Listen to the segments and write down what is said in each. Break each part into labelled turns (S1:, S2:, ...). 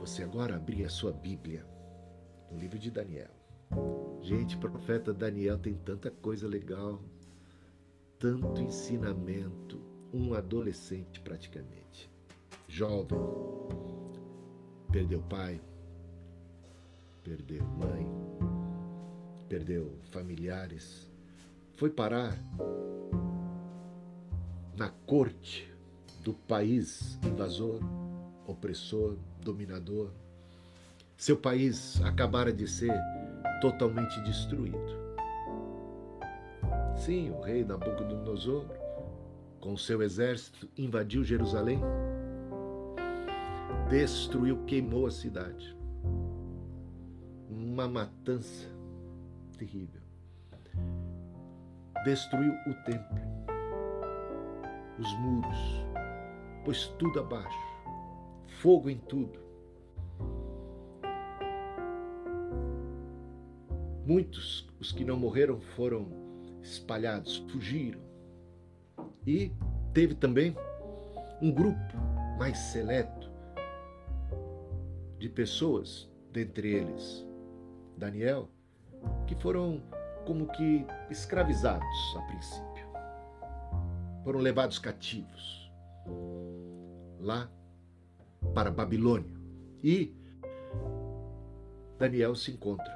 S1: você agora abrir a sua Bíblia no livro de Daniel. Gente, profeta Daniel tem tanta coisa legal, tanto ensinamento, um adolescente praticamente, jovem, perdeu pai, perdeu mãe, perdeu familiares, foi parar na corte do país invasor, opressor, dominador. Seu país acabara de ser totalmente destruído. Sim, o rei Nabucodonosor, com seu exército, invadiu Jerusalém, destruiu, queimou a cidade. Uma matança terrível. Destruiu o templo, os muros, pôs tudo abaixo, fogo em tudo. Muitos, os que não morreram, foram espalhados, fugiram. E teve também um grupo mais seleto de pessoas, dentre eles Daniel, que foram como que escravizados a princípio. Foram levados cativos lá para Babilônia. E Daniel se encontra,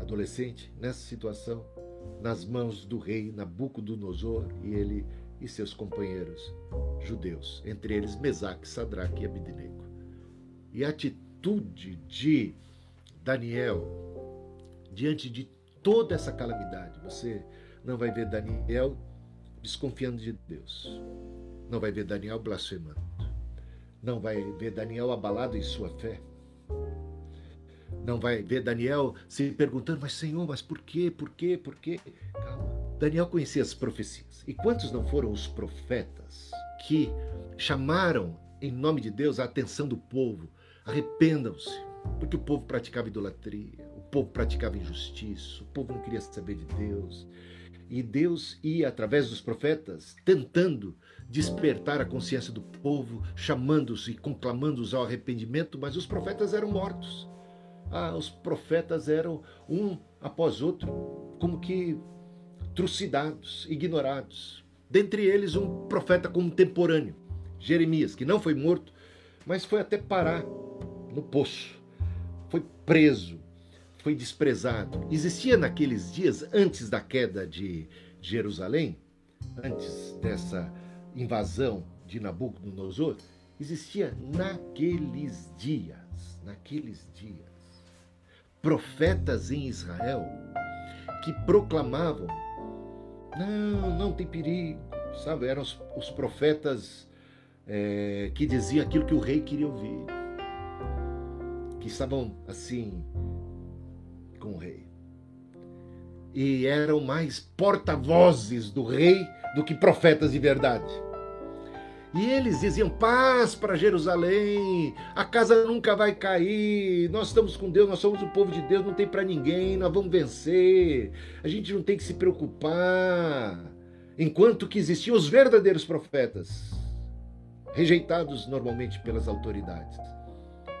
S1: adolescente, nessa situação, nas mãos do rei Nabucodonosor e ele e seus companheiros judeus, entre eles Mesaque, Sadraque e Abednego. E a atitude de Daniel diante de toda essa calamidade, você não vai ver Daniel desconfiando de Deus. Não vai ver Daniel blasfemando. Não vai ver Daniel abalado em sua fé. Não vai ver Daniel se perguntando, mas Senhor, mas por quê? Por quê? Por quê? Calma. Daniel conhecia as profecias. E quantos não foram os profetas que chamaram em nome de Deus a atenção do povo? Arrependam-se, porque o povo praticava idolatria, o povo praticava injustiça, o povo não queria saber de Deus. E Deus ia, através dos profetas, tentando despertar a consciência do povo, chamando-os e conclamando-os ao arrependimento, mas os profetas eram mortos. Ah, os profetas eram um após outro, como que trucidados, ignorados. Dentre eles, um profeta contemporâneo, Jeremias, que não foi morto, mas foi até parar no poço. Foi preso, foi desprezado. Existia naqueles dias, antes da queda de Jerusalém, antes dessa invasão de Nabucodonosor existia naqueles dias, naqueles dias, profetas em Israel que proclamavam: não, não tem perigo, sabe? Eram os, os profetas é, que diziam aquilo que o rei queria ouvir, que estavam assim rei. E eram mais porta-vozes do rei do que profetas de verdade. E eles diziam: paz para Jerusalém, a casa nunca vai cair, nós estamos com Deus, nós somos o povo de Deus, não tem para ninguém, nós vamos vencer, a gente não tem que se preocupar. Enquanto que existiam os verdadeiros profetas, rejeitados normalmente pelas autoridades,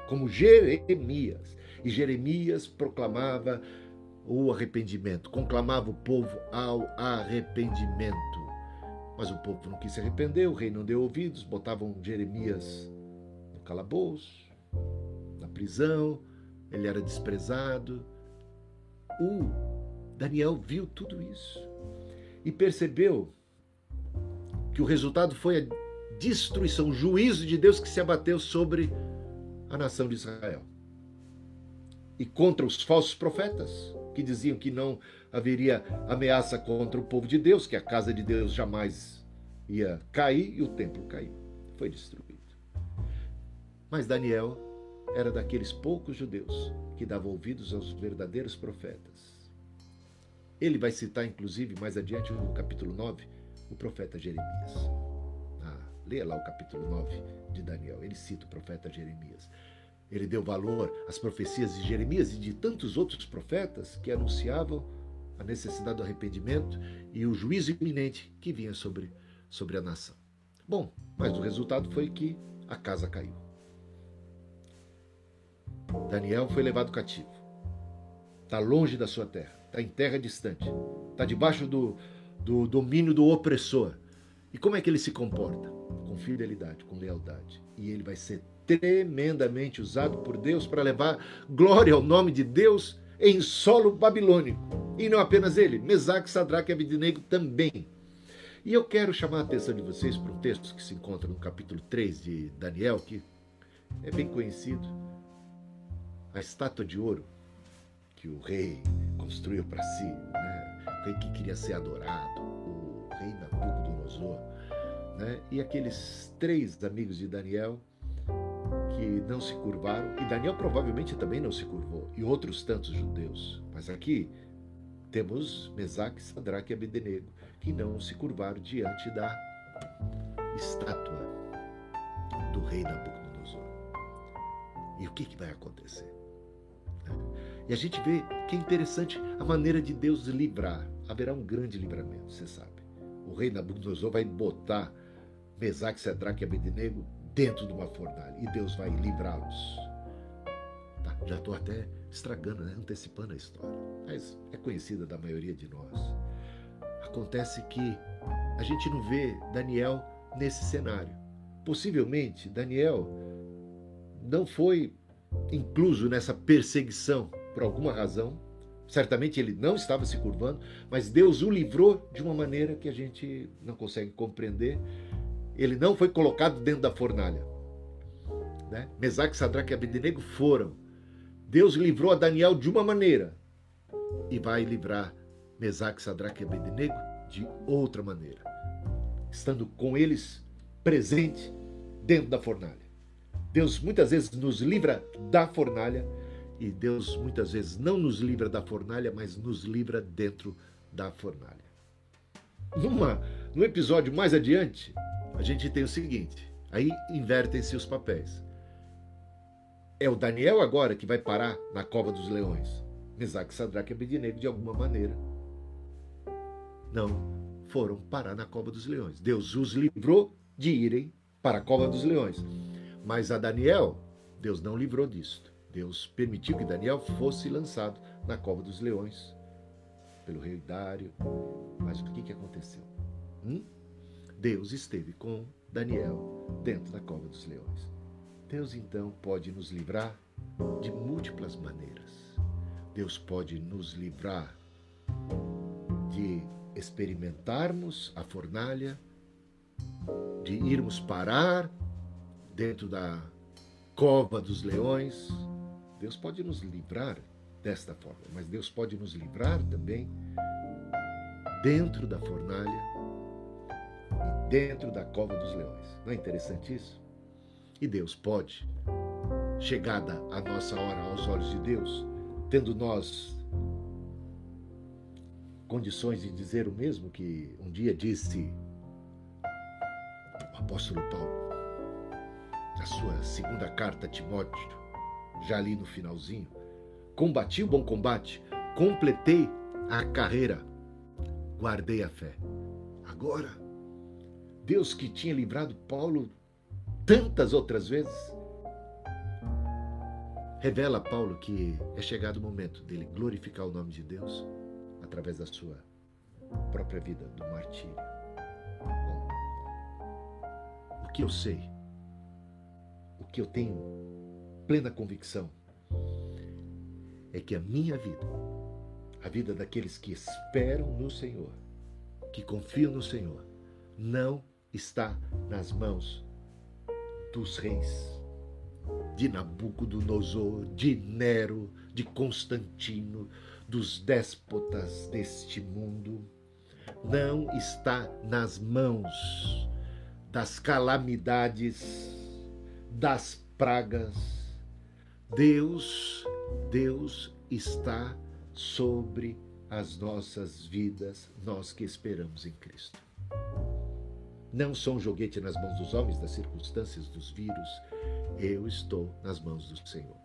S1: como Jeremias. E Jeremias proclamava o arrependimento, conclamava o povo ao arrependimento. Mas o povo não quis se arrepender, o rei não deu ouvidos, botavam Jeremias no calabouço, na prisão, ele era desprezado. O Daniel viu tudo isso e percebeu que o resultado foi a destruição, o juízo de Deus que se abateu sobre a nação de Israel e contra os falsos profetas que diziam que não haveria ameaça contra o povo de Deus, que a casa de Deus jamais ia cair e o templo caiu. Foi destruído. Mas Daniel era daqueles poucos judeus que davam ouvidos aos verdadeiros profetas. Ele vai citar, inclusive, mais adiante no capítulo 9, o profeta Jeremias. Ah, leia lá o capítulo 9 de Daniel. Ele cita o profeta Jeremias. Ele deu valor às profecias de Jeremias e de tantos outros profetas que anunciavam a necessidade do arrependimento e o juízo iminente que vinha sobre, sobre a nação. Bom, mas o resultado foi que a casa caiu. Daniel foi levado cativo. Está longe da sua terra, está em terra distante, está debaixo do, do domínio do opressor. E como é que ele se comporta? Com fidelidade, com lealdade. E ele vai ser tremendamente usado por Deus para levar glória ao nome de Deus em solo babilônico. E não apenas ele, Mesaque, Sadraque e Abednego também. E eu quero chamar a atenção de vocês para um texto que se encontra no capítulo 3 de Daniel, que é bem conhecido. A estátua de ouro que o rei construiu para si, né? o rei que queria ser adorado, o rei Nabucodonosor. Né? E aqueles três amigos de Daniel que não se curvaram, e Daniel provavelmente também não se curvou, e outros tantos judeus. Mas aqui temos Mesaque, Sadraque e Abednego, que não se curvaram diante da estátua do rei Nabucodonosor. E o que, que vai acontecer? E a gente vê que é interessante a maneira de Deus livrar. Haverá um grande livramento, você sabe. O rei Nabucodonosor vai botar Mesaque, Sadraque e Abednego dentro de uma fornalha e Deus vai livrá-los. Tá, já estou até estragando, né? antecipando a história, mas é conhecida da maioria de nós. Acontece que a gente não vê Daniel nesse cenário. Possivelmente Daniel não foi incluso nessa perseguição por alguma razão. Certamente ele não estava se curvando, mas Deus o livrou de uma maneira que a gente não consegue compreender ele não foi colocado dentro da fornalha. Né? Mesaque, Sadraque e Abednego foram. Deus livrou a Daniel de uma maneira e vai livrar Mesaque, Sadraque e Abednego de outra maneira, estando com eles presente dentro da fornalha. Deus muitas vezes nos livra da fornalha e Deus muitas vezes não nos livra da fornalha, mas nos livra dentro da fornalha. Numa, no episódio mais adiante, a gente tem o seguinte: aí invertem-se os papéis. É o Daniel agora que vai parar na cova dos leões. Mesaque, Sadraque e Abednego, de alguma maneira, não foram parar na cova dos leões. Deus os livrou de irem para a cova dos leões. Mas a Daniel, Deus não livrou disto. Deus permitiu que Daniel fosse lançado na cova dos leões pelo rei Dário. Mas o que, que aconteceu? Hum? Deus esteve com Daniel dentro da cova dos leões. Deus então pode nos livrar de múltiplas maneiras. Deus pode nos livrar de experimentarmos a fornalha, de irmos parar dentro da cova dos leões. Deus pode nos livrar desta forma, mas Deus pode nos livrar também dentro da fornalha dentro da cova dos leões. Não é interessante isso? E Deus pode, chegada a nossa hora aos olhos de Deus, tendo nós condições de dizer o mesmo que um dia disse o apóstolo Paulo, na sua segunda carta a Timóteo, já ali no finalzinho, combati o bom combate, completei a carreira, guardei a fé. Agora Deus que tinha livrado Paulo tantas outras vezes, revela a Paulo que é chegado o momento dele glorificar o nome de Deus através da sua própria vida, do martírio. Bom, o que eu sei, o que eu tenho plena convicção, é que a minha vida, a vida daqueles que esperam no Senhor, que confiam no Senhor, não está nas mãos dos reis, de Nabucodonosor, de Nero, de Constantino, dos déspotas deste mundo. Não está nas mãos das calamidades, das pragas. Deus, Deus está sobre as nossas vidas, nós que esperamos em Cristo. Não sou um joguete nas mãos dos homens, das circunstâncias, dos vírus. Eu estou nas mãos do Senhor.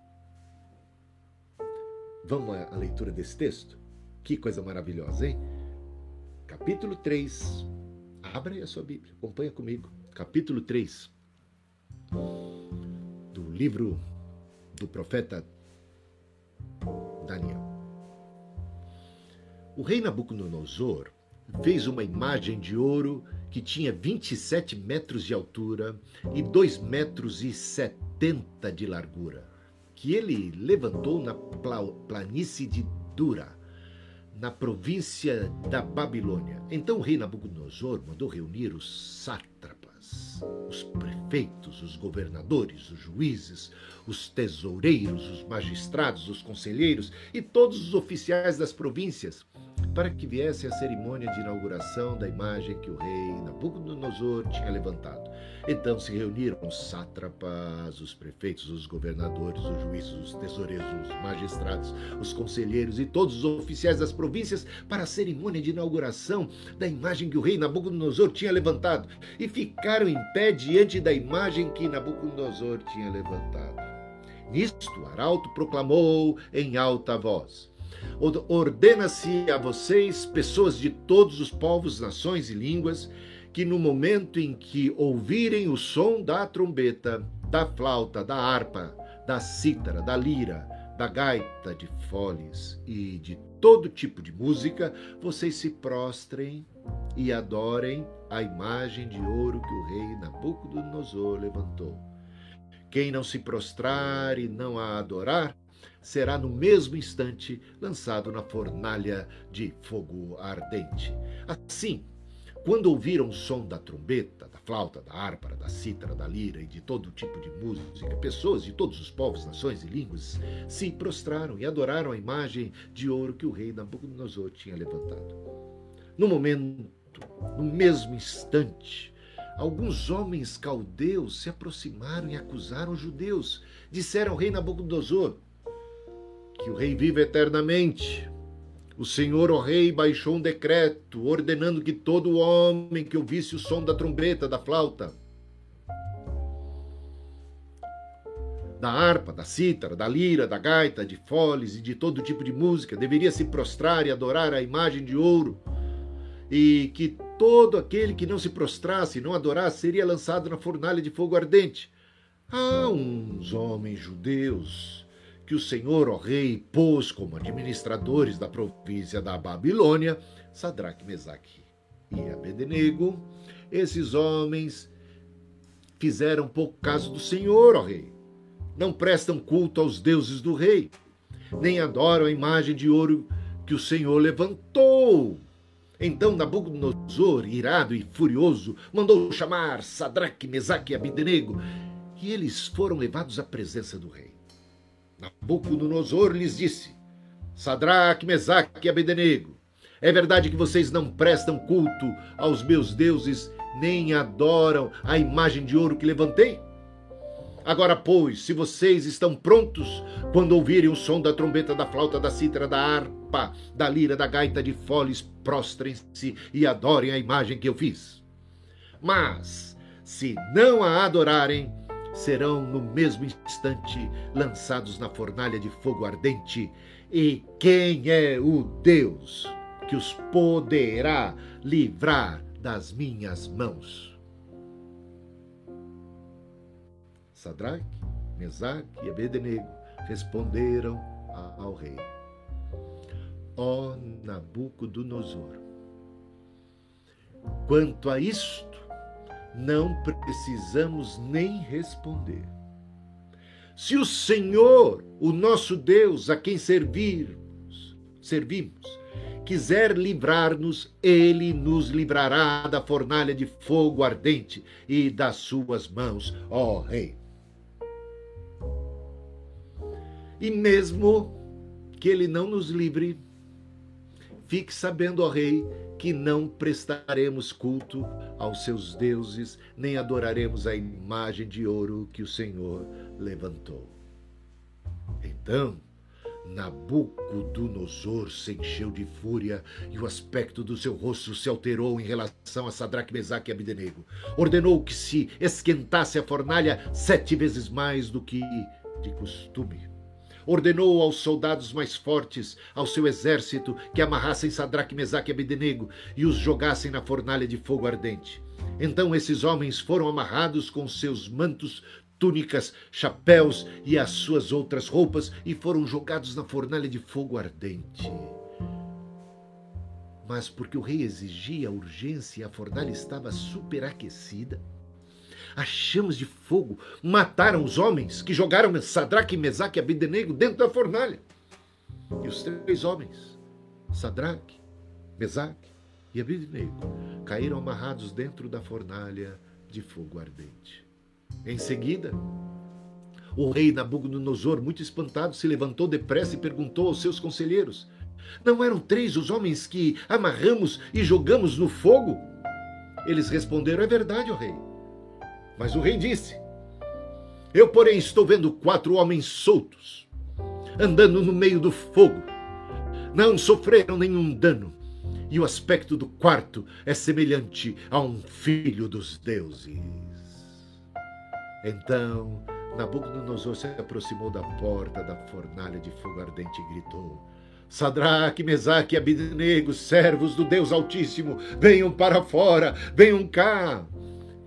S1: Vamos à leitura desse texto? Que coisa maravilhosa, hein? Capítulo 3. Abra aí a sua Bíblia, acompanha comigo. Capítulo 3 do livro do profeta Daniel. O rei Nabucodonosor fez uma imagem de ouro que tinha 27 metros de altura e 2 metros e 70 de largura, que ele levantou na planície de Dura, na província da Babilônia. Então o rei Nabucodonosor mandou reunir os sátrapas, os prefeitos, os governadores, os juízes, os tesoureiros, os magistrados, os conselheiros e todos os oficiais das províncias para que viesse a cerimônia de inauguração da imagem que o rei Nabucodonosor tinha levantado. Então se reuniram os sátrapas, os prefeitos, os governadores, os juízes, os tesoureiros, os magistrados, os conselheiros e todos os oficiais das províncias para a cerimônia de inauguração da imagem que o rei Nabucodonosor tinha levantado e ficaram em pé diante da imagem que Nabucodonosor tinha levantado. Nisto, Arauto proclamou em alta voz: Ordena-se a vocês, pessoas de todos os povos, nações e línguas, que no momento em que ouvirem o som da trombeta, da flauta, da harpa, da cítara, da lira, da gaita de foles e de todo tipo de música, vocês se prostrem e adorem a imagem de ouro que o rei Nabucodonosor levantou. Quem não se prostrar e não a adorar, será no mesmo instante lançado na fornalha de fogo ardente. Assim, quando ouviram o som da trombeta, da flauta, da harpa, da cítara, da lira e de todo tipo de música, pessoas de todos os povos, nações e línguas se prostraram e adoraram a imagem de ouro que o rei Nabucodonosor tinha levantado. No momento, no mesmo instante, alguns homens caldeus se aproximaram e acusaram os judeus. Disseram ao rei Nabucodonosor: que o rei vive eternamente. O Senhor, o rei, baixou um decreto ordenando que todo homem que ouvisse o som da trombeta, da flauta, da harpa, da cítara, da lira, da gaita, de foles e de todo tipo de música deveria se prostrar e adorar a imagem de ouro, e que todo aquele que não se prostrasse e não adorasse seria lançado na fornalha de fogo ardente. Há uns homens judeus que o Senhor, ó rei, pôs como administradores da província da Babilônia, Sadraque, Mesaque e Abednego. Esses homens fizeram pouco caso do Senhor, ó rei. Não prestam culto aos deuses do rei, nem adoram a imagem de ouro que o Senhor levantou. Então Nabucodonosor, irado e furioso, mandou chamar Sadraque, Mesaque e Abednego, e eles foram levados à presença do rei. Nabucodonosor lhes disse: Sadraque, Mesaque e Abednego, é verdade que vocês não prestam culto aos meus deuses, nem adoram a imagem de ouro que levantei? Agora, pois, se vocês estão prontos, quando ouvirem o som da trombeta, da flauta, da cítara, da harpa, da lira, da gaita de foles, prostrem-se e adorem a imagem que eu fiz. Mas, se não a adorarem, serão no mesmo instante lançados na fornalha de fogo ardente. E quem é o Deus que os poderá livrar das minhas mãos? Sadraque, Mesaque e Abednego responderam ao rei: Ó Nabucodonosor, quanto a isto, não precisamos nem responder. Se o Senhor, o nosso Deus, a quem servirmos, servimos, quiser livrar-nos, ele nos livrará da fornalha de fogo ardente e das suas mãos, ó Rei. E mesmo que ele não nos livre, fique sabendo, ó Rei, que não prestaremos culto aos seus deuses, nem adoraremos a imagem de ouro que o Senhor levantou. Então, Nabucodonosor se encheu de fúria e o aspecto do seu rosto se alterou em relação a Sadraque, Mesaque e Abdenego. Ordenou que se esquentasse a fornalha sete vezes mais do que de costume ordenou aos soldados mais fortes, ao seu exército, que amarrassem Sadraque, Mesaque e Abednego e os jogassem na fornalha de fogo ardente. Então esses homens foram amarrados com seus mantos túnicas, chapéus e as suas outras roupas e foram jogados na fornalha de fogo ardente. Mas porque o rei exigia urgência e a fornalha estava superaquecida, as chamas de fogo mataram os homens que jogaram Sadraque, Mesaque e Abednego dentro da fornalha. E os três homens, Sadraque, Mesaque e Abednego, caíram amarrados dentro da fornalha de fogo ardente. Em seguida, o rei Nabucodonosor, muito espantado, se levantou depressa e perguntou aos seus conselheiros: Não eram três os homens que amarramos e jogamos no fogo? Eles responderam: É verdade, ó rei. Mas o rei disse: Eu, porém, estou vendo quatro homens soltos, andando no meio do fogo. Não sofreram nenhum dano, e o aspecto do quarto é semelhante a um filho dos deuses. Então Nabucodonosor se aproximou da porta da fornalha de fogo ardente e gritou: Sadraque, Mesaque e Abidnego, servos do Deus Altíssimo, venham para fora, venham cá.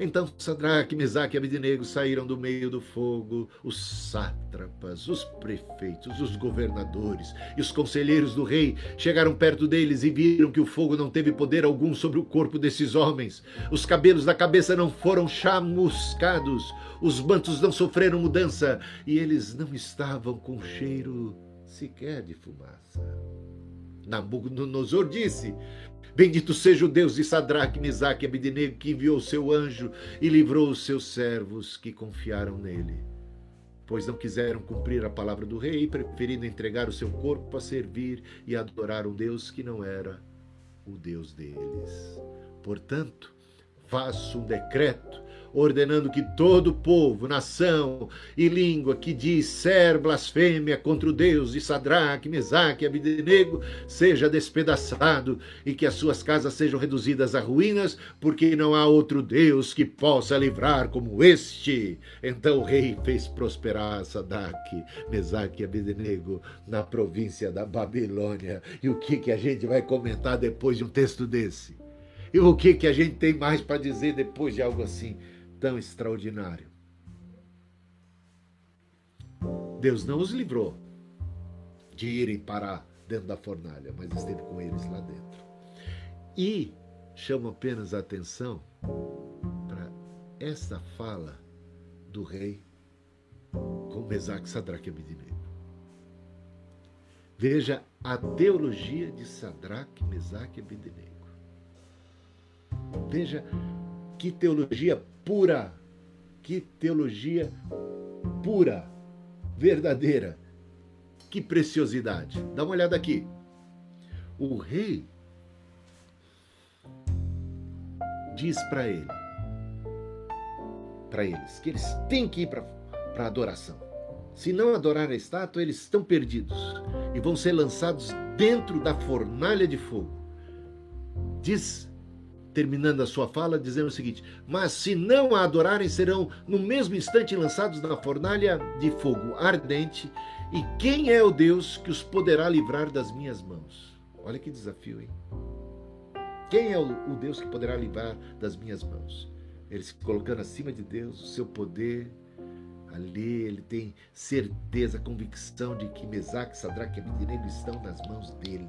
S1: Então Sadraque, Mesaque e Abidnego saíram do meio do fogo, os sátrapas, os prefeitos, os governadores e os conselheiros do rei chegaram perto deles e viram que o fogo não teve poder algum sobre o corpo desses homens. Os cabelos da cabeça não foram chamuscados, os mantos não sofreram mudança e eles não estavam com cheiro sequer de fumaça. Nabucodonosor disse: Bendito seja o Deus de Sadraque, Mesaque e Abednego, que enviou seu anjo e livrou os seus servos que confiaram nele. Pois não quiseram cumprir a palavra do rei, preferindo entregar o seu corpo a servir e adorar um Deus que não era o Deus deles. Portanto, faço um decreto ordenando que todo povo, nação e língua que disser blasfêmia contra o Deus de Sadraque, Mesaque e Abednego seja despedaçado e que as suas casas sejam reduzidas a ruínas, porque não há outro Deus que possa livrar como este. Então o rei fez prosperar Sadraque, Mesaque e Abednego na província da Babilônia. E o que, que a gente vai comentar depois de um texto desse? E o que, que a gente tem mais para dizer depois de algo assim? Tão extraordinário. Deus não os livrou de irem parar dentro da fornalha, mas esteve com eles lá dentro. E chama apenas a atenção para esta fala do rei com Mesaque, Sadraque e Abednego. Veja a teologia de Sadraque, Mesaque e Abednego. Veja que teologia pura. Que teologia pura, verdadeira. Que preciosidade. Dá uma olhada aqui. O rei diz para ele, para eles, que eles têm que ir para a adoração. Se não adorar a estátua, eles estão perdidos e vão ser lançados dentro da fornalha de fogo. Diz terminando a sua fala, dizendo o seguinte: Mas se não a adorarem, serão no mesmo instante lançados na fornalha de fogo ardente. E quem é o Deus que os poderá livrar das minhas mãos? Olha que desafio, hein? Quem é o Deus que poderá livrar das minhas mãos? Ele se colocando acima de Deus, o seu poder. Ali ele tem certeza, convicção de que Mesaque, Sadraque e Abednego estão nas mãos dele.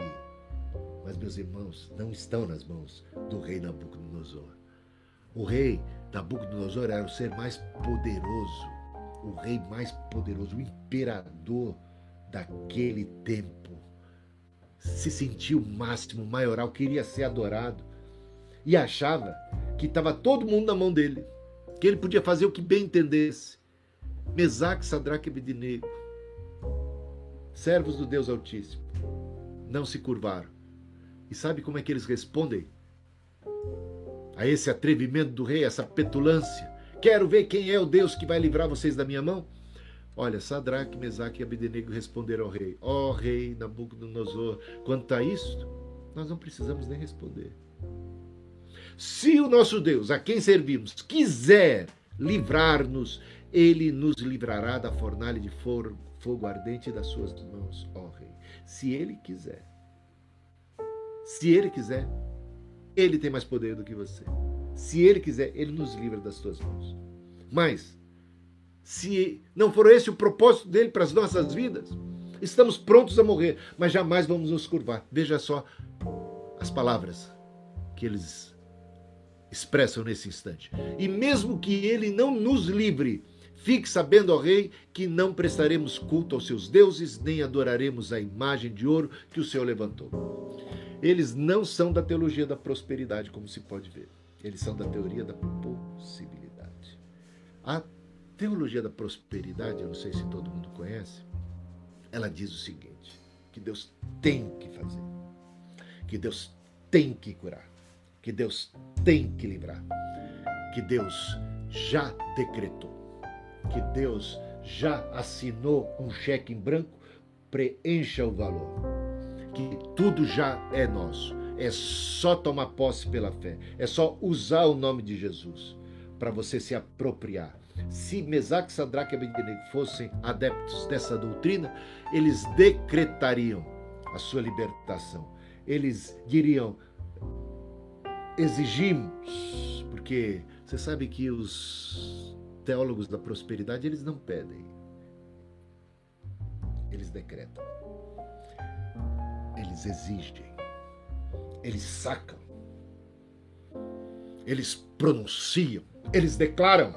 S1: Mas, meus irmãos, não estão nas mãos do rei Nabucodonosor. O rei Nabucodonosor era o ser mais poderoso, o rei mais poderoso, o imperador daquele tempo. Se sentiu o máximo, maioral, queria ser adorado e achava que estava todo mundo na mão dele, que ele podia fazer o que bem entendesse. Mesaque, Sadraque e Abednego, servos do Deus Altíssimo, não se curvaram e sabe como é que eles respondem? A esse atrevimento do rei, essa petulância. Quero ver quem é o Deus que vai livrar vocês da minha mão. Olha, Sadraque, Mesaque e Abednego responderam ao rei: Ó oh, rei Nabucodonosor, quanto a isto, nós não precisamos nem responder. Se o nosso Deus, a quem servimos, quiser livrar-nos, ele nos livrará da fornalha de fogo, ardente das suas mãos, ó rei. Se ele quiser. Se ele quiser, ele tem mais poder do que você. Se ele quiser, ele nos livra das tuas mãos. Mas se não for esse o propósito dele para as nossas vidas, estamos prontos a morrer, mas jamais vamos nos curvar. Veja só as palavras que eles expressam nesse instante. E mesmo que ele não nos livre, fique sabendo, ó rei, que não prestaremos culto aos seus deuses, nem adoraremos a imagem de ouro que o Senhor levantou. Eles não são da teologia da prosperidade, como se pode ver. Eles são da teoria da possibilidade. A teologia da prosperidade, eu não sei se todo mundo conhece, ela diz o seguinte: que Deus tem que fazer, que Deus tem que curar, que Deus tem que livrar, que Deus já decretou, que Deus já assinou um cheque em branco, preencha o valor, que tudo já é nosso. É só tomar posse pela fé, é só usar o nome de Jesus para você se apropriar se Mesaque, Sadraque e Abednego fossem adeptos dessa doutrina, eles decretariam a sua libertação. Eles diriam: exigimos, porque você sabe que os teólogos da prosperidade eles não pedem, eles decretam, eles exigem, eles sacam, eles pronunciam, eles declaram.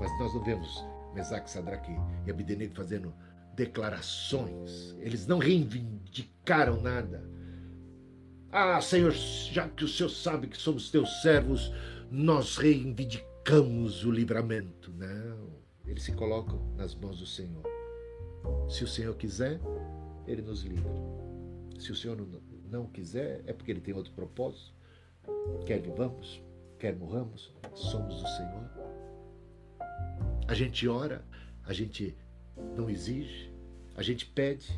S1: Mas nós não vemos Mesaque, Sadraque e Abdenego fazendo declarações. Eles não reivindicaram nada. Ah, Senhor, já que o Senhor sabe que somos teus servos, nós reivindicamos o livramento. Não. Eles se colocam nas mãos do Senhor. Se o Senhor quiser, ele nos livra. Se o Senhor não quiser, é porque ele tem outro propósito. Quer vivamos, quer morramos, somos do Senhor. A gente ora, a gente não exige, a gente pede,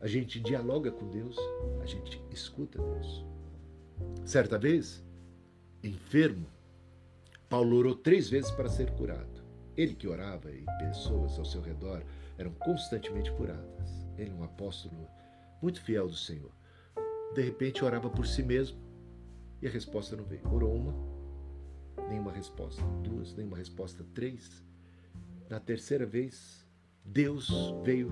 S1: a gente dialoga com Deus, a gente escuta Deus. Certa vez, enfermo, Paulo orou três vezes para ser curado. Ele que orava e pessoas ao seu redor eram constantemente curadas. Ele, um apóstolo muito fiel do Senhor. De repente orava por si mesmo e a resposta não veio. Orou uma, nenhuma resposta. Duas, nenhuma resposta. Três, na terceira vez, Deus veio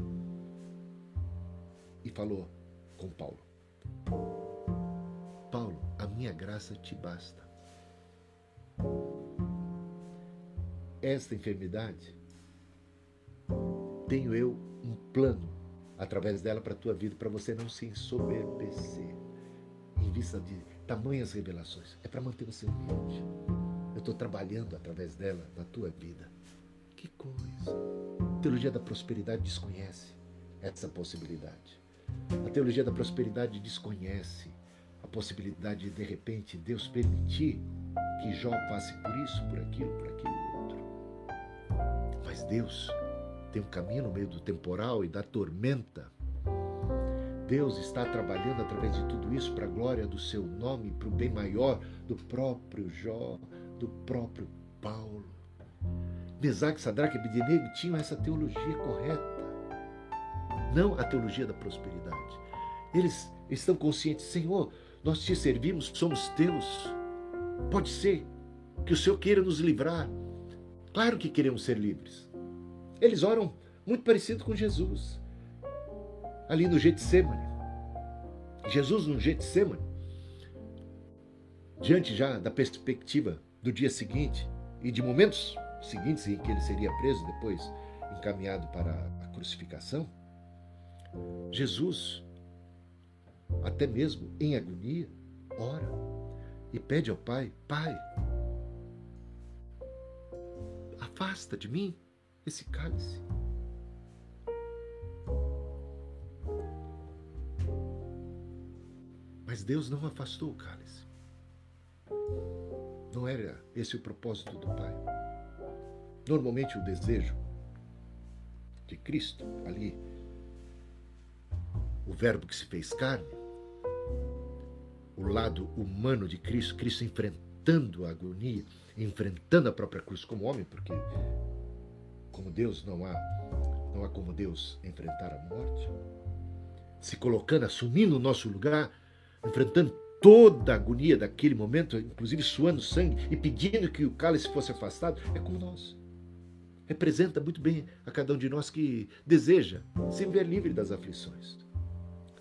S1: e falou com Paulo: Paulo, a minha graça te basta. Esta enfermidade, tenho eu um plano através dela para a tua vida, para você não se ensoberbecer em vista de tamanhas revelações. É para manter você humilde. Eu estou trabalhando através dela na tua vida. Que coisa! A teologia da prosperidade desconhece essa possibilidade. A teologia da prosperidade desconhece a possibilidade de, de repente, Deus permitir que Jó passe por isso, por aquilo, por aquilo outro. Mas Deus tem um caminho no meio do temporal e da tormenta. Deus está trabalhando através de tudo isso para a glória do seu nome, para o bem maior do próprio Jó, do próprio Paulo. Mesaque, Sadraque e Abednego tinham essa teologia correta, não a teologia da prosperidade. Eles estão conscientes, Senhor, nós te servimos, somos teus. Pode ser que o Senhor queira nos livrar. Claro que queremos ser livres. Eles oram muito parecido com Jesus, ali no Getsemane. Jesus no Getsemane, diante já da perspectiva do dia seguinte e de momentos seguintes em que ele seria preso, depois encaminhado para a crucificação, Jesus, até mesmo em agonia, ora e pede ao Pai: Pai, afasta de mim esse cálice. Mas Deus não afastou o cálice. Não era esse o propósito do Pai. Normalmente o desejo de Cristo ali, o Verbo que se fez carne, o lado humano de Cristo, Cristo enfrentando a agonia, enfrentando a própria cruz como homem, porque como Deus não há não há como Deus enfrentar a morte, se colocando, assumindo o nosso lugar, enfrentando toda a agonia daquele momento, inclusive suando sangue e pedindo que o cálice fosse afastado, é como nós. representa muito bem a cada um de nós que deseja se ver livre das aflições,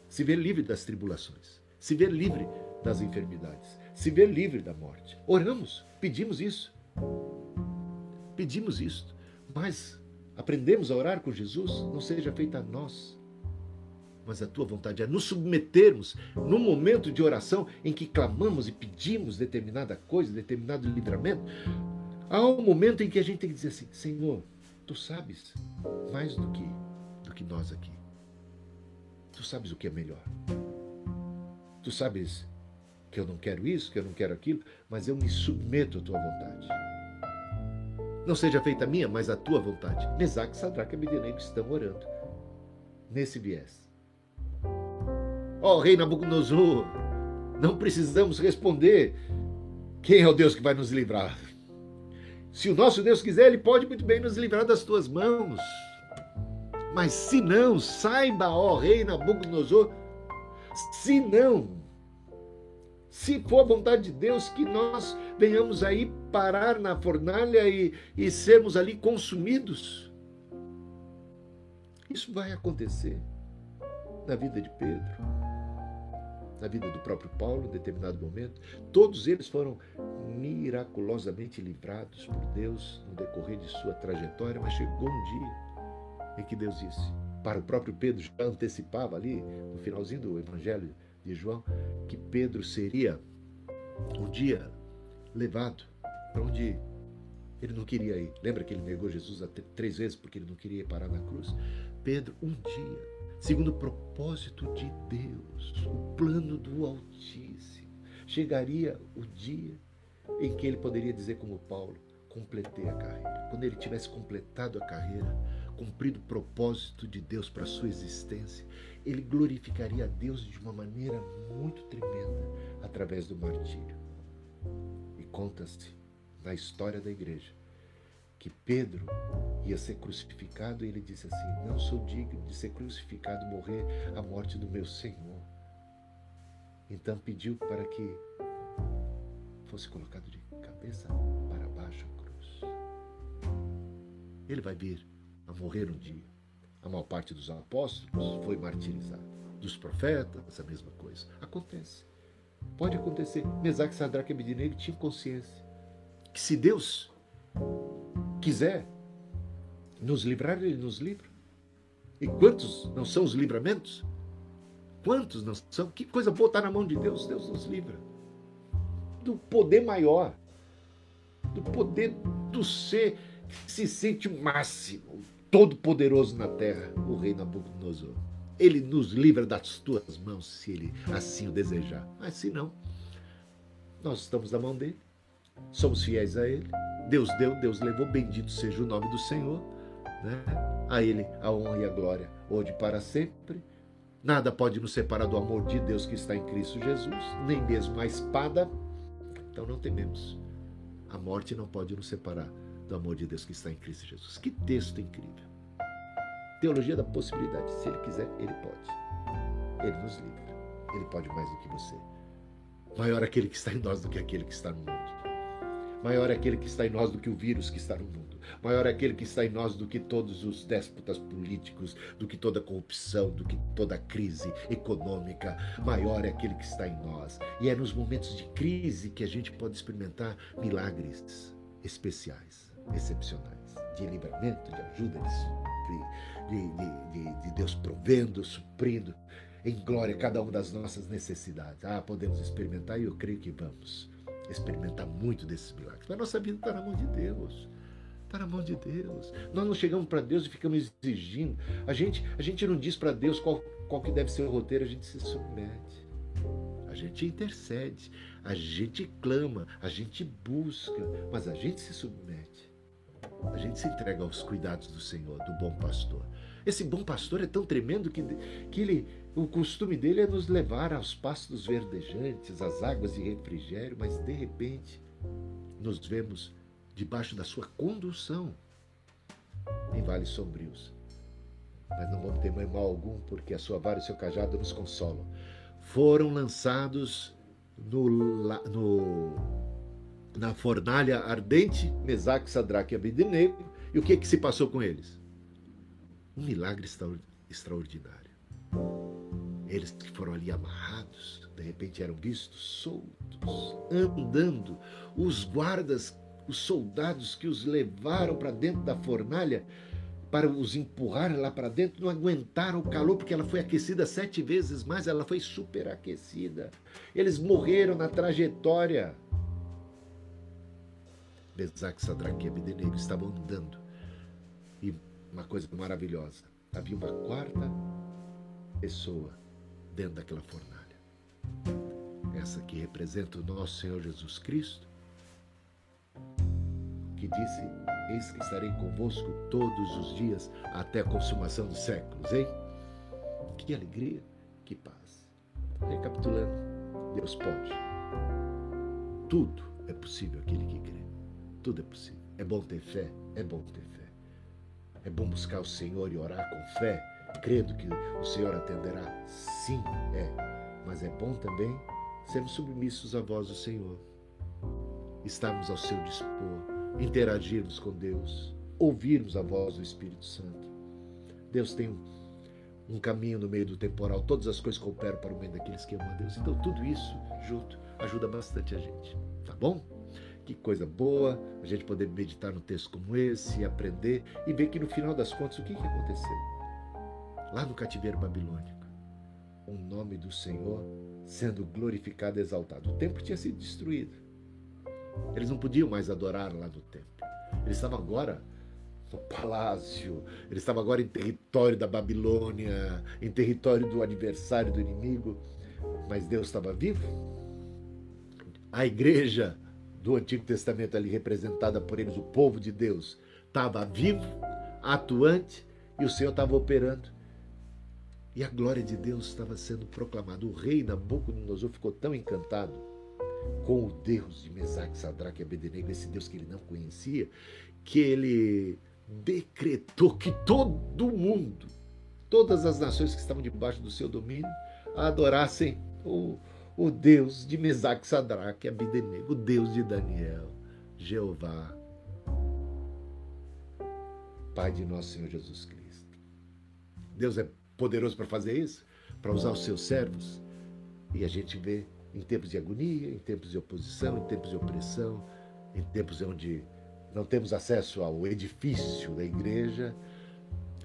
S1: se ver livre das tribulações, se ver livre das enfermidades, se ver livre da morte. Oramos, pedimos isso. Pedimos isso, mas aprendemos a orar com Jesus, não seja feita a nós, mas a tua vontade é nos submetermos no momento de oração em que clamamos e pedimos determinada coisa, determinado livramento. Há um momento em que a gente tem que dizer assim: Senhor, tu sabes mais do que, do que nós aqui. Tu sabes o que é melhor. Tu sabes que eu não quero isso, que eu não quero aquilo, mas eu me submeto à tua vontade. Não seja feita a minha, mas a tua vontade. Mesaque, Sadraque e Abednego estão orando nesse viés. Ó oh, rei Nabucodonosor, não precisamos responder quem é o Deus que vai nos livrar. Se o nosso Deus quiser, ele pode muito bem nos livrar das tuas mãos. Mas se não, saiba, ó rei Nabucodonosor, se não, se for a vontade de Deus, que nós venhamos aí parar na fornalha e, e sermos ali consumidos. Isso vai acontecer na vida de Pedro, na vida do próprio Paulo, em determinado momento. Todos eles foram miraculosamente livrados por Deus no decorrer de sua trajetória, mas chegou um dia em que Deus disse, para o próprio Pedro, já antecipava ali, no finalzinho do Evangelho de João, que Pedro seria um dia levado para onde ele não queria ir. Lembra que ele negou Jesus três vezes porque ele não queria parar na cruz? Pedro, um dia, segundo o propósito de Deus, o plano do Altíssimo, chegaria o dia em que ele poderia dizer, como Paulo, completei a carreira. Quando ele tivesse completado a carreira, cumprido o propósito de Deus para a sua existência, ele glorificaria a Deus de uma maneira muito tremenda através do martírio. E conta-se na história da igreja que Pedro ia ser crucificado e ele disse assim: Não sou digno de ser crucificado, morrer a morte do meu Senhor. Então pediu para que fosse colocado de cabeça para baixo a cruz. Ele vai vir a morrer um dia. A maior parte dos apóstolos foi martirizada. Dos profetas, a mesma coisa. Acontece. Pode acontecer. Mesaque, Sadraque e Abednego tinham consciência que se Deus quiser nos livrar, Ele nos livra. E quantos não são os livramentos? Quantos não são? Que coisa boa está na mão de Deus, Deus nos livra. Do poder maior, do poder do ser que se sente o máximo, todo-poderoso na terra, o rei Nabucodonosor. Ele nos livra das tuas mãos, se ele assim o desejar. Mas se não, nós estamos na mão dele, somos fiéis a ele. Deus deu, Deus levou, bendito seja o nome do Senhor. Né? A ele a honra e a glória, hoje para sempre. Nada pode nos separar do amor de Deus que está em Cristo Jesus, nem mesmo a espada. Então não tememos. A morte não pode nos separar do amor de Deus que está em Cristo Jesus. Que texto incrível. Teologia da possibilidade. Se Ele quiser, Ele pode. Ele nos livra. Ele pode mais do que você. Maior aquele que está em nós do que aquele que está no mundo. Maior aquele que está em nós do que o vírus que está no mundo. Maior aquele que está em nós do que todos os déspotas políticos, do que toda corrupção, do que toda crise econômica. Maior é aquele que está em nós. E é nos momentos de crise que a gente pode experimentar milagres especiais excepcionais de livramento, de ajuda, de, de, de, de Deus provendo, suprindo em glória cada uma das nossas necessidades. Ah, podemos experimentar e eu creio que vamos experimentar muito desses milagres. Mas nossa vida está na mão de Deus. Está na mão de Deus. Nós não chegamos para Deus e ficamos exigindo. A gente, a gente não diz para Deus qual, qual que deve ser o roteiro, a gente se submete. A gente intercede, a gente clama, a gente busca, mas a gente se submete a gente se entrega aos cuidados do Senhor, do bom pastor. Esse bom pastor é tão tremendo que, que ele, o costume dele é nos levar aos pastos verdejantes, às águas de refrigério, mas de repente nos vemos debaixo da sua condução em vales sombrios. Mas não vamos mais mal algum, porque a sua vara e o seu cajado nos consolam. Foram lançados no, no na fornalha ardente, Mesaque, Sadraque e Abednego, E o que, que se passou com eles? Um milagre extraordinário. Eles que foram ali amarrados, de repente eram vistos soltos, andando. Os guardas, os soldados que os levaram para dentro da fornalha, para os empurrar lá para dentro, não aguentaram o calor, porque ela foi aquecida sete vezes mais, ela foi superaquecida. Eles morreram na trajetória. Bezac, Sadraque e Abednego estavam andando. E uma coisa maravilhosa, havia uma quarta pessoa dentro daquela fornalha. Essa que representa o nosso Senhor Jesus Cristo, que disse: Eis que estarei convosco todos os dias até a consumação dos séculos, hein? Que alegria, que paz. Recapitulando, Deus pode. Tudo é possível aquele que crê. Tudo é possível. É bom ter fé, é bom ter fé. É bom buscar o Senhor e orar com fé, crendo que o Senhor atenderá. Sim, é. Mas é bom também sermos submissos à voz do Senhor. Estarmos ao seu dispor interagirmos com Deus, ouvirmos a voz do Espírito Santo. Deus tem um, caminho no meio do temporal, todas as coisas cooperam para o bem daqueles que amam a Deus. Então, tudo isso junto ajuda bastante a gente, tá bom? Que coisa boa a gente poder meditar num texto como esse, aprender e ver que no final das contas o que, que aconteceu? Lá no cativeiro babilônico, o nome do Senhor sendo glorificado e exaltado. O templo tinha sido destruído. Eles não podiam mais adorar lá no templo. Eles estavam agora no palácio, eles estavam agora em território da Babilônia, em território do adversário do inimigo. Mas Deus estava vivo. A igreja do Antigo Testamento ali representada por eles, o povo de Deus, estava vivo, atuante e o Senhor estava operando. E a glória de Deus estava sendo proclamada. O rei Nabucodonosor ficou tão encantado com o Deus de Mesaque, Sadraque e Abednego, esse Deus que ele não conhecia, que ele decretou que todo mundo, todas as nações que estavam debaixo do seu domínio, adorassem o, o Deus de Mesaque, Sadraque Abednego, o Deus de Daniel, Jeová, Pai de nosso Senhor Jesus Cristo. Deus é poderoso para fazer isso, para usar os seus servos. E a gente vê em tempos de agonia, em tempos de oposição, em tempos de opressão, em tempos onde não temos acesso ao edifício da igreja,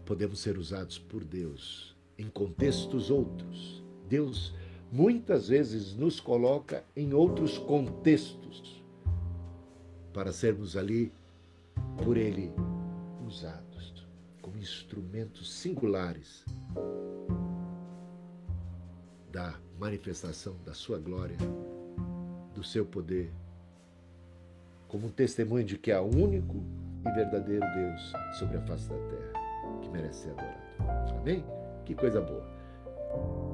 S1: podemos ser usados por Deus em contextos outros. Deus muitas vezes nos coloca em outros contextos para sermos ali por Ele usados como instrumentos singulares da manifestação da sua glória, do seu poder, como um testemunho de que há um único e verdadeiro Deus sobre a face da terra que merece ser adorado. Amém? Que coisa boa.